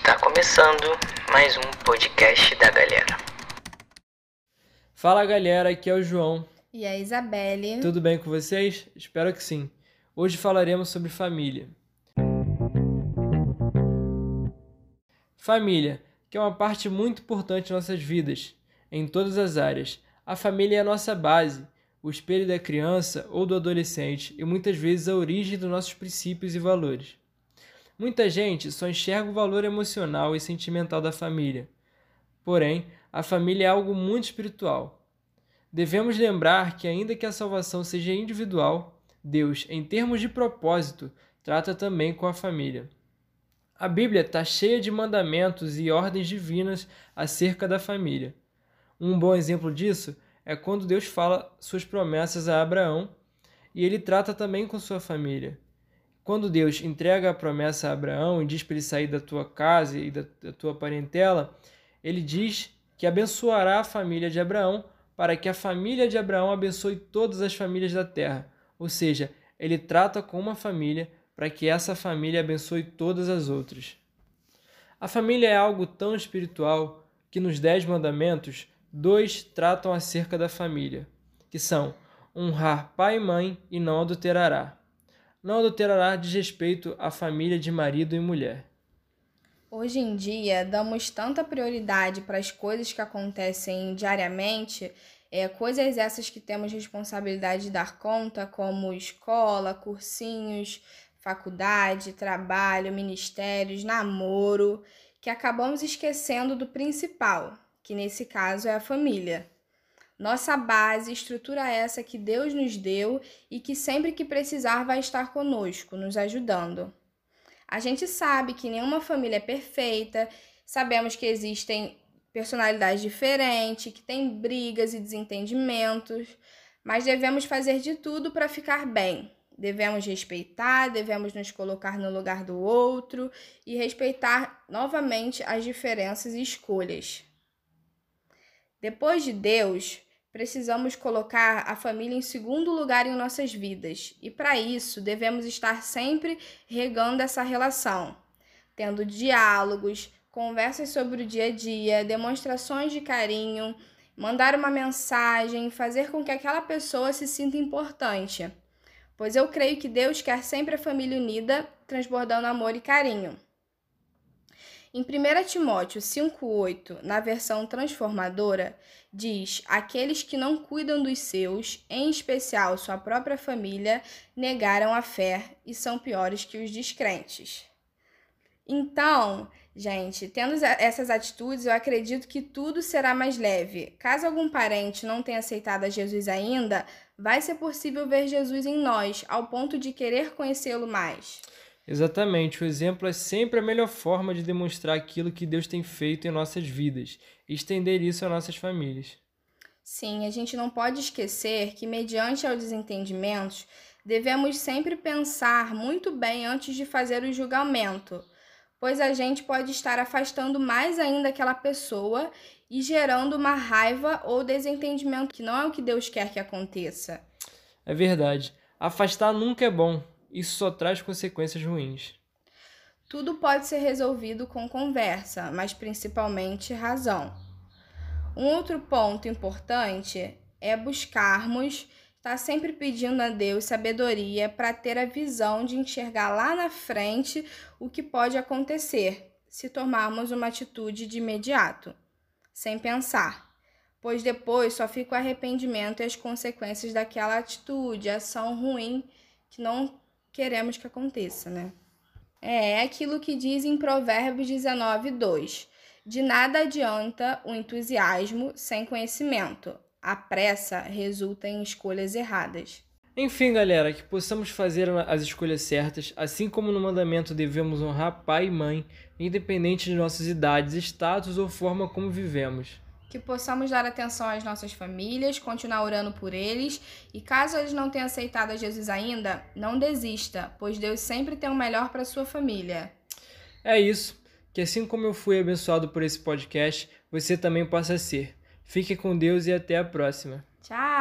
Está começando mais um podcast da galera. Fala galera, aqui é o João. E a Isabelle. Tudo bem com vocês? Espero que sim. Hoje falaremos sobre família. Família, que é uma parte muito importante de nossas vidas, em todas as áreas. A família é a nossa base, o espelho da criança ou do adolescente e muitas vezes a origem dos nossos princípios e valores. Muita gente só enxerga o valor emocional e sentimental da família. Porém, a família é algo muito espiritual. Devemos lembrar que, ainda que a salvação seja individual, Deus, em termos de propósito, trata também com a família. A Bíblia está cheia de mandamentos e ordens divinas acerca da família. Um bom exemplo disso é quando Deus fala suas promessas a Abraão e ele trata também com sua família. Quando Deus entrega a promessa a Abraão e diz para ele sair da tua casa e da, tua parentela, ele diz que abençoará a família de Abraão para que a família de Abraão abençoe todas as famílias da terra. Ou seja, ele trata com uma família para que essa família abençoe todas as outras. A família é algo tão espiritual que nos Dez Mandamentos, dois tratam acerca da família, que são honrar pai e mãe e não adulterará não adulterará diz respeito à família de marido e mulher. Hoje em dia, damos tanta prioridade para as coisas que acontecem diariamente, é, coisas essas que temos responsabilidade de dar conta, como escola, cursinhos, faculdade, trabalho, ministérios, namoro, que acabamos esquecendo do principal, que nesse caso é a família. Nossa base, estrutura essa que Deus nos deu e que sempre que precisar vai estar conosco, nos ajudando. A gente sabe que nenhuma família é perfeita, sabemos que existem personalidades diferentes, que tem brigas e desentendimentos, mas devemos fazer de tudo para ficar bem. Devemos respeitar, devemos nos colocar no lugar do outro e respeitar novamente as diferenças e escolhas. Depois de Deus, Precisamos colocar a família em segundo lugar em nossas vidas e, para isso, devemos estar sempre regando essa relação, tendo diálogos, conversas sobre o dia a dia, demonstrações de carinho, mandar uma mensagem, fazer com que aquela pessoa se sinta importante. Pois eu creio que Deus quer sempre a família unida, transbordando amor e carinho. Em 1 Timóteo 5,8, na versão transformadora, diz: Aqueles que não cuidam dos seus, em especial sua própria família, negaram a fé e são piores que os descrentes. Então, gente, tendo essas atitudes, eu acredito que tudo será mais leve. Caso algum parente não tenha aceitado a Jesus ainda, vai ser possível ver Jesus em nós, ao ponto de querer conhecê-lo mais. Exatamente, o exemplo é sempre a melhor forma de demonstrar aquilo que Deus tem feito em nossas vidas e estender isso às nossas famílias. Sim, a gente não pode esquecer que, mediante aos desentendimentos, devemos sempre pensar muito bem antes de fazer o julgamento, pois a gente pode estar afastando mais ainda aquela pessoa e gerando uma raiva ou desentendimento que não é o que Deus quer que aconteça. É verdade. Afastar nunca é bom, isso só traz consequências ruins. Tudo pode ser resolvido com conversa, mas principalmente razão. Um outro ponto importante é buscarmos estar sempre pedindo a Deus sabedoria para ter a visão de enxergar lá na frente o que pode acontecer se tomarmos uma atitude de imediato, sem pensar, pois depois só fica o arrependimento e as consequências daquela atitude, ação ruim que não queremos que aconteça, né? É, é aquilo que diz em Provérbios 19, 2. De nada adianta o entusiasmo sem conhecimento. A pressa resulta em escolhas erradas. Enfim, galera, que possamos fazer as escolhas certas, assim como no mandamento devemos honrar pai e mãe, independente de nossas idades, status ou forma como vivemos que possamos dar atenção às nossas famílias, continuar orando por eles e caso eles não tenham aceitado a Jesus ainda, não desista, pois Deus sempre tem o melhor para sua família. É isso. Que assim como eu fui abençoado por esse podcast, você também possa ser. Fique com Deus e até a próxima. Tchau!